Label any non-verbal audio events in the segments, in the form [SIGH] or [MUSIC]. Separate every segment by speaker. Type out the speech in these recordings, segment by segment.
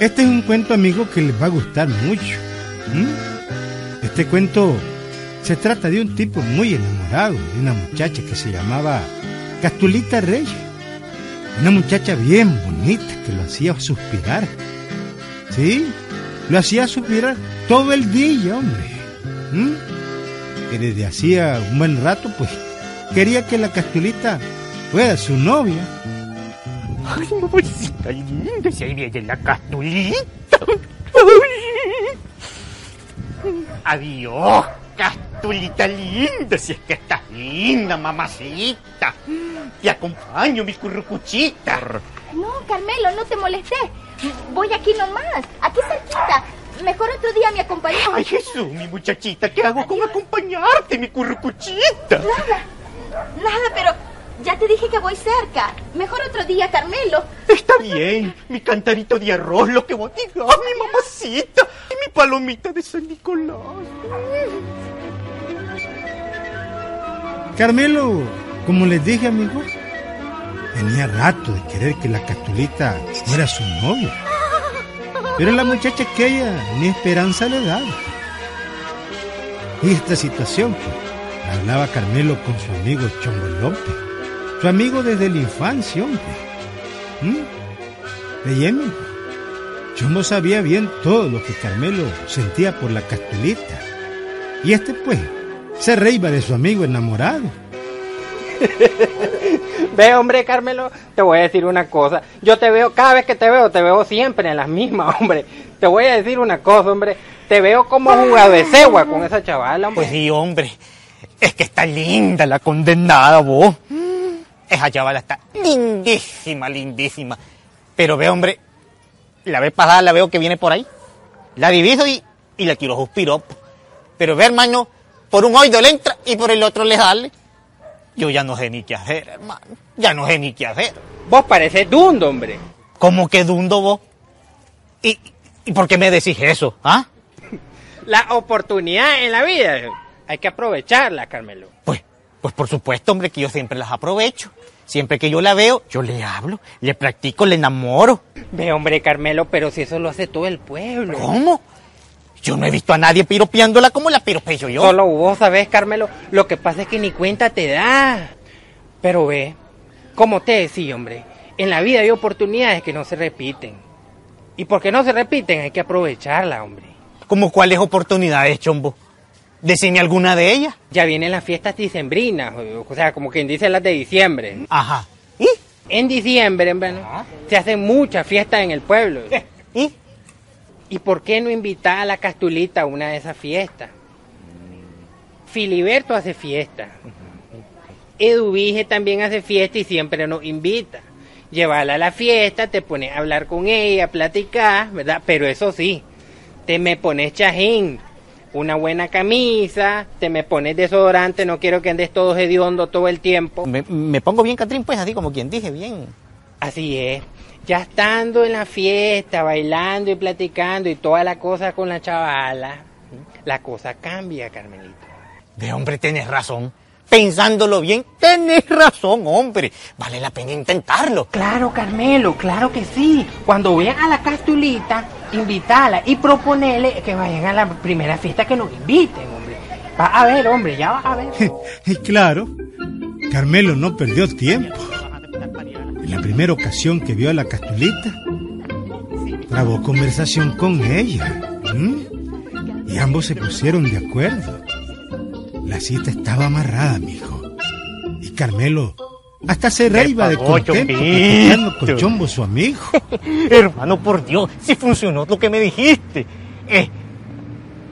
Speaker 1: Este es un cuento, amigo, que les va a gustar mucho. Este cuento se trata de un tipo muy enamorado de una muchacha que se llamaba Castulita Reyes. Una muchacha bien bonita que lo hacía suspirar. Sí, lo hacía suspirar todo el día, hombre. Que desde hacía un buen rato, pues, quería que la Castulita fuera su novia.
Speaker 2: Ay, mamacita linda, si ahí viene la Castulita. Adiós, Castulita linda, si es que estás linda, mamacita. Te acompaño, mi currucuchita.
Speaker 3: No, Carmelo, no te molestes. Voy aquí nomás, aquí cerquita. Mejor otro día me acompañas.
Speaker 2: Ay, Jesús, mi muchachita, ¿qué hago con acompañarte, mi currucuchita?
Speaker 3: Nada, nada, pero ya te dije que voy cerca. Mejor otro día, Carmelo.
Speaker 2: Está bien, mi cantarito de arroz, lo que vos digas, mi mamacita y mi palomita de San Nicolás.
Speaker 1: Carmelo, como les dije, amigos, tenía rato de querer que la Castulita fuera su novia. Pero la muchacha que ella ni esperanza le daba. Y esta situación, pues, hablaba Carmelo con su amigo Chombo López, su amigo desde la infancia, hombre. ¿Mm? Chombo sabía bien todo lo que Carmelo sentía por la Castulita. Y este, pues, se reíba de su amigo enamorado. [LAUGHS]
Speaker 4: Ve, hombre, Carmelo, te voy a decir una cosa. Yo te veo, cada vez que te veo, te veo siempre en las mismas, [LAUGHS] hombre. Te voy a decir una cosa, hombre. Te veo como jugado de cegua con esa chavala, hombre.
Speaker 2: Pues sí, hombre. Es que está linda la condenada, vos. Esa chavala está lindísima, lindísima. Pero ve, hombre, la vez pasada la veo que viene por ahí. La diviso y, y la quiero suspiró. Pero ve, hermano, por un oído le entra y por el otro le sale. Yo ya no sé ni qué hacer, hermano. Ya no sé ni qué hacer.
Speaker 4: Vos pareces dundo, hombre.
Speaker 2: ¿Cómo que dundo vos? ¿Y, ¿Y por qué me decís eso? ¿Ah? [LAUGHS]
Speaker 4: La oportunidad en la vida hay que aprovecharla, Carmelo.
Speaker 2: Pues, pues por supuesto, hombre, que yo siempre las aprovecho. Siempre que yo la veo, yo le hablo, le practico, le enamoro.
Speaker 4: Ve, hombre, Carmelo, pero si eso lo hace todo el pueblo.
Speaker 2: ¿Cómo? Yo no he visto a nadie piropeándola como la piropeo yo.
Speaker 4: Solo vos sabés, Carmelo. Lo que pasa es que ni cuenta te da. Pero ve, como te decía, hombre, en la vida hay oportunidades que no se repiten. Y porque no se repiten, hay que aprovecharla, hombre.
Speaker 2: ¿Cómo cuáles oportunidades, chombo? Decime alguna de ellas.
Speaker 4: Ya vienen las fiestas dicembrinas, o sea, como quien dice las de diciembre.
Speaker 2: Ajá. ¿Y?
Speaker 4: En diciembre, bueno, se hacen muchas fiestas en el pueblo.
Speaker 2: ¿Y?
Speaker 4: ¿Y por qué no invitar a la Castulita a una de esas fiestas? Filiberto hace fiesta. Eduvige también hace fiesta y siempre nos invita. Llevarla a la fiesta, te pones a hablar con ella, a platicar, ¿verdad? Pero eso sí, te me pones chajín, una buena camisa, te me pones desodorante, no quiero que andes todo hediondo todo el tiempo.
Speaker 2: Me, me pongo bien, Catrín, pues así como quien dije, bien.
Speaker 4: Así es. Ya estando en la fiesta, bailando y platicando y toda la cosa con la chavala, la cosa cambia, Carmelito.
Speaker 2: De hombre, tenés razón. Pensándolo bien, tenés razón, hombre. Vale la pena intentarlo.
Speaker 4: Claro, Carmelo, claro que sí. Cuando vean a la Castulita, invítala y proponele que vayan a la primera fiesta que nos inviten, hombre. Va a ver, hombre, ya va a ver. [LAUGHS]
Speaker 1: y claro, Carmelo no perdió tiempo. En la primera ocasión que vio a la Castulita, trabó conversación con ella. Y ambos se pusieron de acuerdo. La cita estaba amarrada, mijo. Y Carmelo hasta se reíba de contento platicando con Chombo, su amigo. [LAUGHS]
Speaker 2: Hermano, por Dios, si funcionó lo que me dijiste. Eh,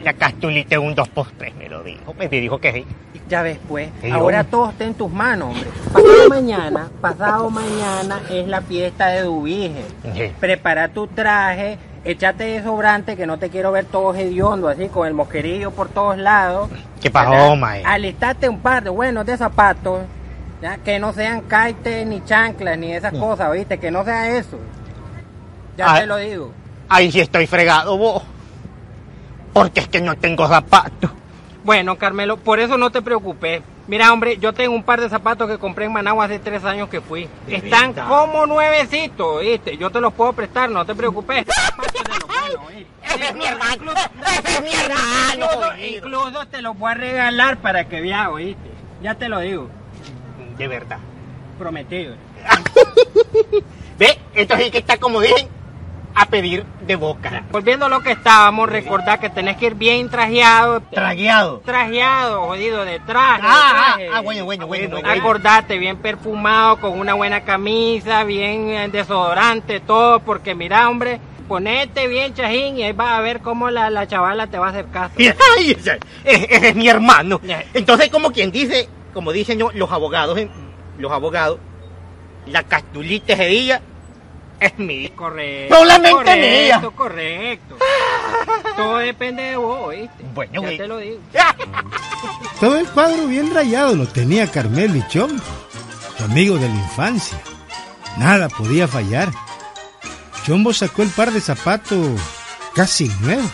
Speaker 2: la castulita un 2 por 3 me lo dijo. Me dijo que sí.
Speaker 4: Ya ves, pues.
Speaker 2: Sí,
Speaker 4: Ahora
Speaker 2: hombre.
Speaker 4: todo está en tus manos, hombre. Pasado [LAUGHS] mañana, pasado mañana es la fiesta de Dubige.
Speaker 2: Sí.
Speaker 4: Prepara tu traje, échate desodorante que no te quiero ver todo hediondo así con el mosquerillo por todos lados.
Speaker 2: ¿Qué pasó, mae?
Speaker 4: Alistate un par de buenos de zapatos, ya que no sean caites ni chanclas ni esas cosas, ¿oíste? Que no sea eso. Ya
Speaker 2: Ah.
Speaker 4: te lo digo.
Speaker 2: Ahí sí estoy fregado, vos. Porque es que no tengo zapatos.
Speaker 4: Bueno, Carmelo, por eso no te preocupes. Mira, hombre, yo tengo un par de zapatos que compré en Managua hace tres años que fui. Están
Speaker 2: verdad?
Speaker 4: como nuevecitos, ¿viste? Yo te los puedo prestar, no te preocupes. [LAUGHS]
Speaker 2: Es mi hermano,
Speaker 4: Incluso-
Speaker 2: ese es mi hermano.
Speaker 4: Incluso, te los voy a regalar para que veas, ¿oíste? Ya te lo digo,
Speaker 2: De verdad.
Speaker 4: prometido. [LAUGHS]
Speaker 2: Ve, esto es el que está, como dicen, a pedir de boca.
Speaker 4: Volviendo a lo que estábamos, recordar que tenés que ir bien trajeado.
Speaker 2: Tragueado.
Speaker 4: Trajeado, jodido, de traje.
Speaker 2: Ah, ah,
Speaker 4: traje.
Speaker 2: ah, bueno, bueno, bueno, bueno.
Speaker 4: Acordate, bien perfumado, con una buena camisa, bien eh, desodorante, todo, porque mira, hombre, ponete bien chajín y ahí vas a ver cómo la, la chavala te va a hacer caso. [LAUGHS]
Speaker 2: Ay, ese, ese es mi hermano. Entonces, como quien dice, como dicen yo, los abogados, los abogados, la castulita día es mi.
Speaker 4: Correcto.
Speaker 2: Solamente
Speaker 4: correcto,
Speaker 2: mía.
Speaker 4: correcto. Todo depende de vos, ¿viste?
Speaker 2: Bueno,
Speaker 4: ya te lo digo.
Speaker 1: Todo el cuadro bien rayado lo tenía Carmelo y Chombo, su amigo de la infancia. Nada podía fallar. Chombo sacó el par de zapatos casi nuevos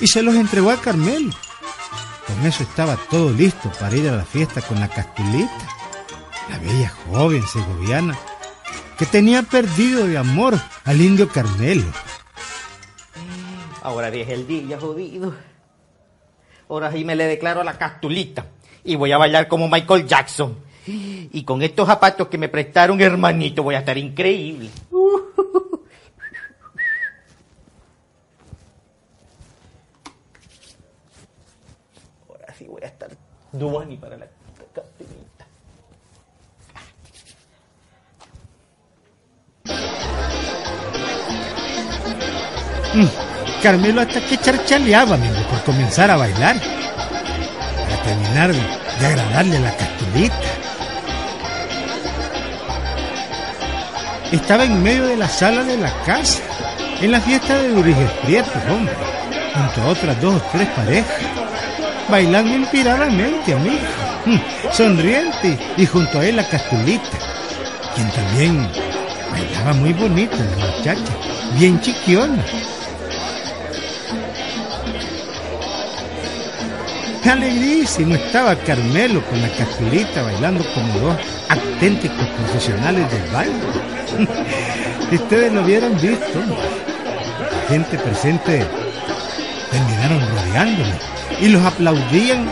Speaker 1: y se los entregó a Carmelo. Con eso estaba todo listo para ir a la fiesta con la castulita, la bella joven segoviana que tenía perdido de amor al indio Carmelo.
Speaker 2: Ahora es el día, jodido. Ahora sí me le declaro a la castulita y voy a bailar como Michael Jackson. Y con estos zapatos que me prestaron, hermanito, voy a estar increíble. [LAUGHS] Ahora sí voy a estar Duani para la
Speaker 1: Mm, Carmelo hasta que charchaleaba, amigo, por comenzar a bailar. Para terminar de, agradarle la castulita. Estaba en medio de la sala de la casa, en la fiesta de Duriges Prieto, hombre, junto a otras dos o tres parejas, bailando inspiradamente, amigo, mm, sonriente, y junto a él la castulita, quien también bailaba muy bonito, la muchacha, bien chiquiona. Alegrísimo estaba Carmelo con la castulita bailando como dos auténticos profesionales del baile. [LAUGHS] Si Ustedes lo hubieran visto. La gente presente terminaron rodeándolo y los aplaudían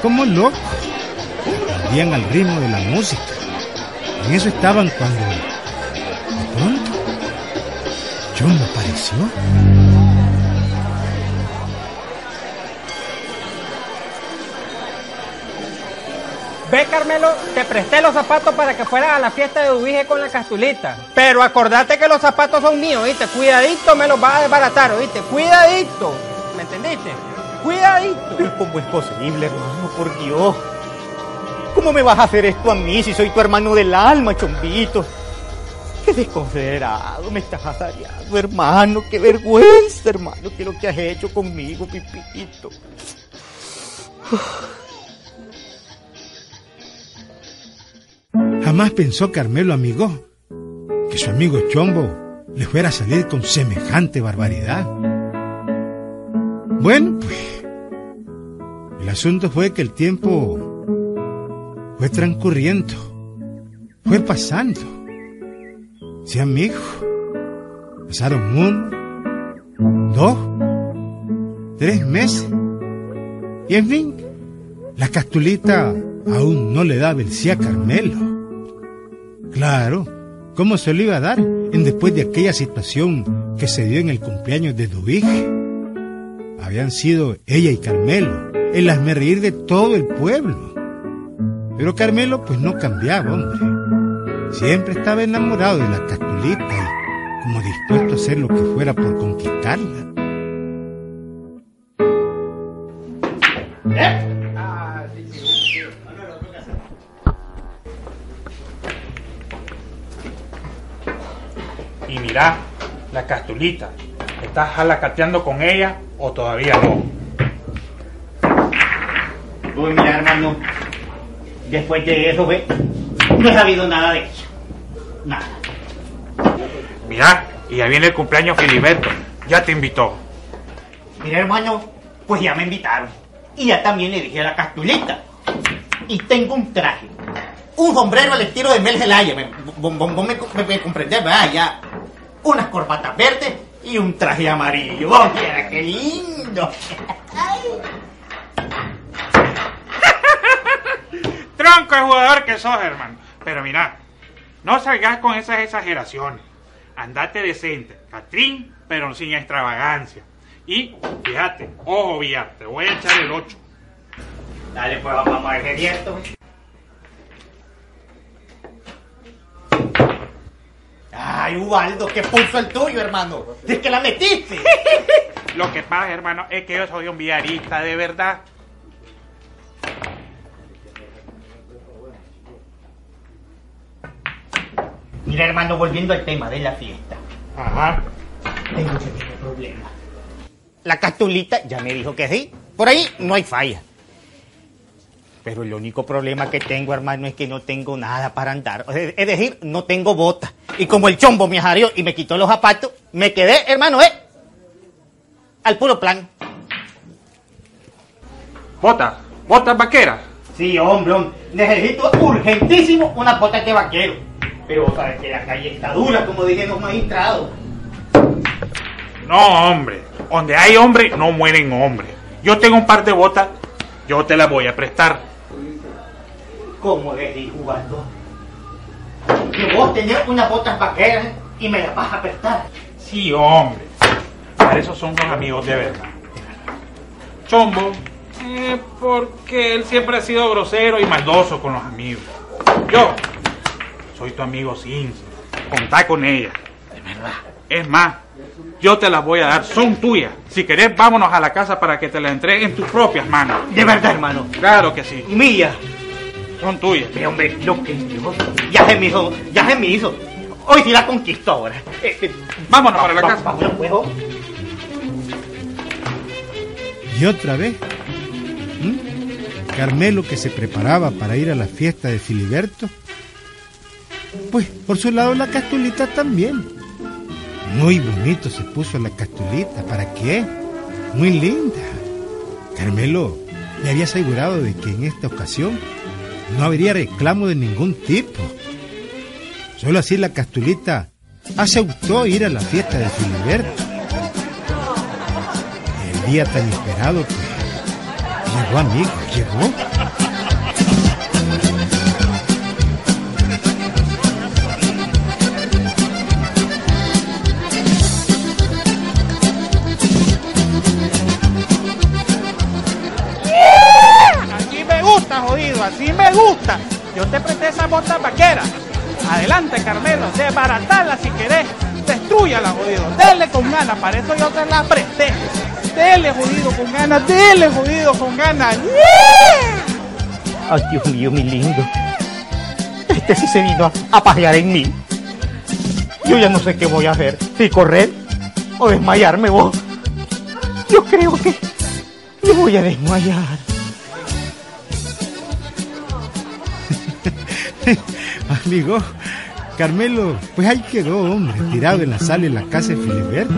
Speaker 1: como locos. Aplaudían al ritmo de la música. En eso estaban cuando de pronto Chombo apareció.
Speaker 4: Ve, Carmelo, te presté los zapatos para que fueras a la fiesta de Ubige con la castulita. Pero acordate que los zapatos son míos, ¿viste? Cuidadito, me los vas a desbaratar, ¿oíste? Cuidadito. ¿Me entendiste? Cuidadito.
Speaker 2: Pero ¿cómo es posible, hermano? Por Dios. ¿Cómo me vas a hacer esto a mí si soy tu hermano del alma, chombito? Qué desconsiderado me estás azareando, hermano. Qué vergüenza, hermano, que lo que has hecho conmigo, pipito.
Speaker 1: Jamás pensó Carmelo, amigo, que su amigo Chombo le fuera a salir con semejante barbaridad. Bueno, pues, el asunto fue que el tiempo fue transcurriendo, fue pasando. Sí, amigo, pasaron uno, dos, tres meses, y en fin, la castulita aún no le daba el sí a Carmelo. Claro, ¿cómo se lo iba a dar en después de aquella situación que se dio en el cumpleaños de Dubige? Habían sido ella y Carmelo el reír de todo el pueblo. Pero Carmelo pues no cambiaba, hombre. Siempre estaba enamorado de la castulita y como dispuesto a hacer lo que fuera por conquistarla.
Speaker 5: Y mira, la castulita. ¿Estás jalacateando con ella o todavía no?
Speaker 2: Pues mira, hermano, después de eso, ve, no he sabido nada de ella. Nada.
Speaker 5: Mira, y ya viene el cumpleaños Filiberto. Ya te invitó.
Speaker 2: Mira, hermano, pues ya me invitaron. Y ya también le dije a la castulita. Y tengo un traje. Un sombrero al estilo de Mel Zelaya. me- Vos vos- vos me, me- me comprendés, ¿verdad? Ya. Unas corbatas verdes y un traje amarillo. ¡Oh, mira qué lindo! [LAUGHS]
Speaker 5: Tronco de jugador que sos, hermano. Pero mira, no salgas con esas exageraciones. Andate decente, Catrín, pero sin extravagancia. Y fíjate, ojo, Villar, te voy a echar el 8.
Speaker 2: Dale, pues vamos a ver esto. Ay, Ubaldo, qué pulso el tuyo, hermano. Es que la metiste. [LAUGHS]
Speaker 5: Lo que pasa, hermano, es que yo soy un villarista de verdad.
Speaker 2: Mira, hermano, volviendo al tema de la fiesta.
Speaker 5: Ajá.
Speaker 2: Tengo un pequeño problema. La castulita ya me dijo que sí. Por ahí no hay falla. Pero el único problema que tengo, hermano, es que no tengo nada para andar. Es decir, no tengo botas. Y como el chombo me jareó y me quitó los zapatos, me quedé, hermano, ¿eh? Al puro plan.
Speaker 5: Botas, botas vaqueras.
Speaker 2: Sí, hombre, hombre. Necesito urgentísimo unas botas de vaquero. Pero vos sabes que la calle está dura, como dijeron los magistrados.
Speaker 5: No, hombre. Donde hay hombre, no mueren hombres. Yo tengo un par de botas, yo te las voy a prestar.
Speaker 2: ¿Cómo decís, jugando? Que vos tenés unas botas vaqueras y me las vas a prestar.
Speaker 5: Sí, hombre. Para eso son los amigos de verdad. Chombo, eh, porque él siempre ha sido grosero y maldoso con los amigos. Yo soy tu amigo sincero. Contá con ella.
Speaker 2: De verdad.
Speaker 5: Es más, yo te las voy a dar, son tuyas. Si querés, vámonos a la casa para que te las entregue en tus propias manos.
Speaker 2: De verdad, hermano.
Speaker 5: Claro que sí,
Speaker 2: Mía.
Speaker 5: Son tuyas.
Speaker 2: Pero, hombre, lo que Dios. Ya se me hizo, ya se me hizo. Hoy sí la conquisto ahora. Eh, eh,
Speaker 5: Vámonos para la
Speaker 2: va-
Speaker 5: casa.
Speaker 2: Vámonos, pues.
Speaker 1: Y otra vez, ¿m? Carmelo que se preparaba para ir a la fiesta de Filiberto, pues por su lado la castulita también. Muy bonito se puso la castulita, ¿para qué? Muy linda. Carmelo le había asegurado de que en esta ocasión no habría reclamo de ningún tipo. Solo así la castulita aceptó ir a la fiesta de Filiberto. El día tan esperado, pues, llegó amigo, llegó.
Speaker 6: Me gusta. Yo te presté esas botas vaqueras. Adelante, Carmelo, desbaratarla si querés. Destruyala, jodido. Dele con ganas, para eso yo te la presté. Dele, jodido, con ganas. Dele, jodido, con ganas.
Speaker 2: Ay, Dios mío, mi lindo. Este sí se vino a, pajear en mí. Yo ya no sé qué voy a hacer. Si correr o desmayarme vos. Yo creo que me voy a desmayar. [LAUGHS]
Speaker 1: Amigo, Carmelo, pues ahí quedó, hombre, tirado en la sala de la casa de Filiberto.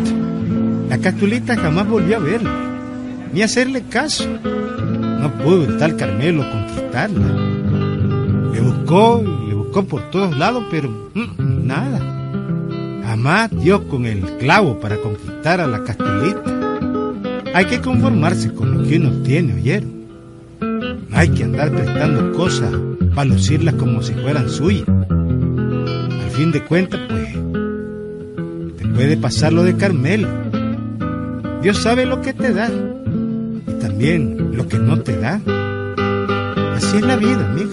Speaker 1: La castulita jamás volvió a verlo, ni a hacerle caso. No pudo el tal Carmelo conquistarla. Le buscó y le buscó por todos lados, pero mm, nada. Jamás dio con el clavo para conquistar a la castulita. Hay que conformarse con lo que uno tiene, ¿oyeron? No hay que andar prestando cosas para lucirlas como si fueran suyas. Al fin de cuentas, pues, te puede pasar lo de Carmelo. Dios sabe lo que te da y también lo que no te da. Así es la vida, amigo.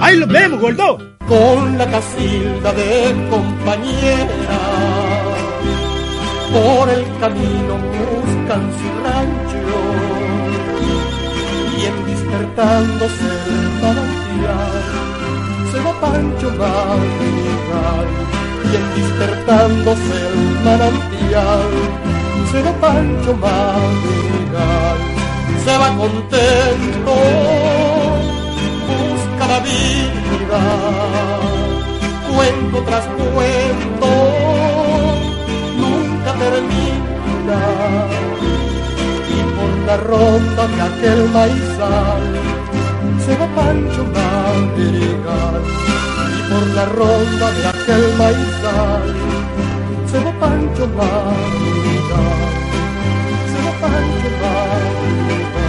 Speaker 1: ¡Ahí lo vemos, gordo!
Speaker 7: con la casilda de compañera. Por el camino buscan su rancho despertándose el manantial se va Pancho Madrigal y en despertándose el manantial se va Pancho Madrigal se va contento busca la vida, cuento tras cuento, nunca termina, y por la ronda de aquel maizal se va Pancho Madrigal. Y por la ronda de aquel maizal se va Pancho Madrigal. Se va Pancho Madrigal.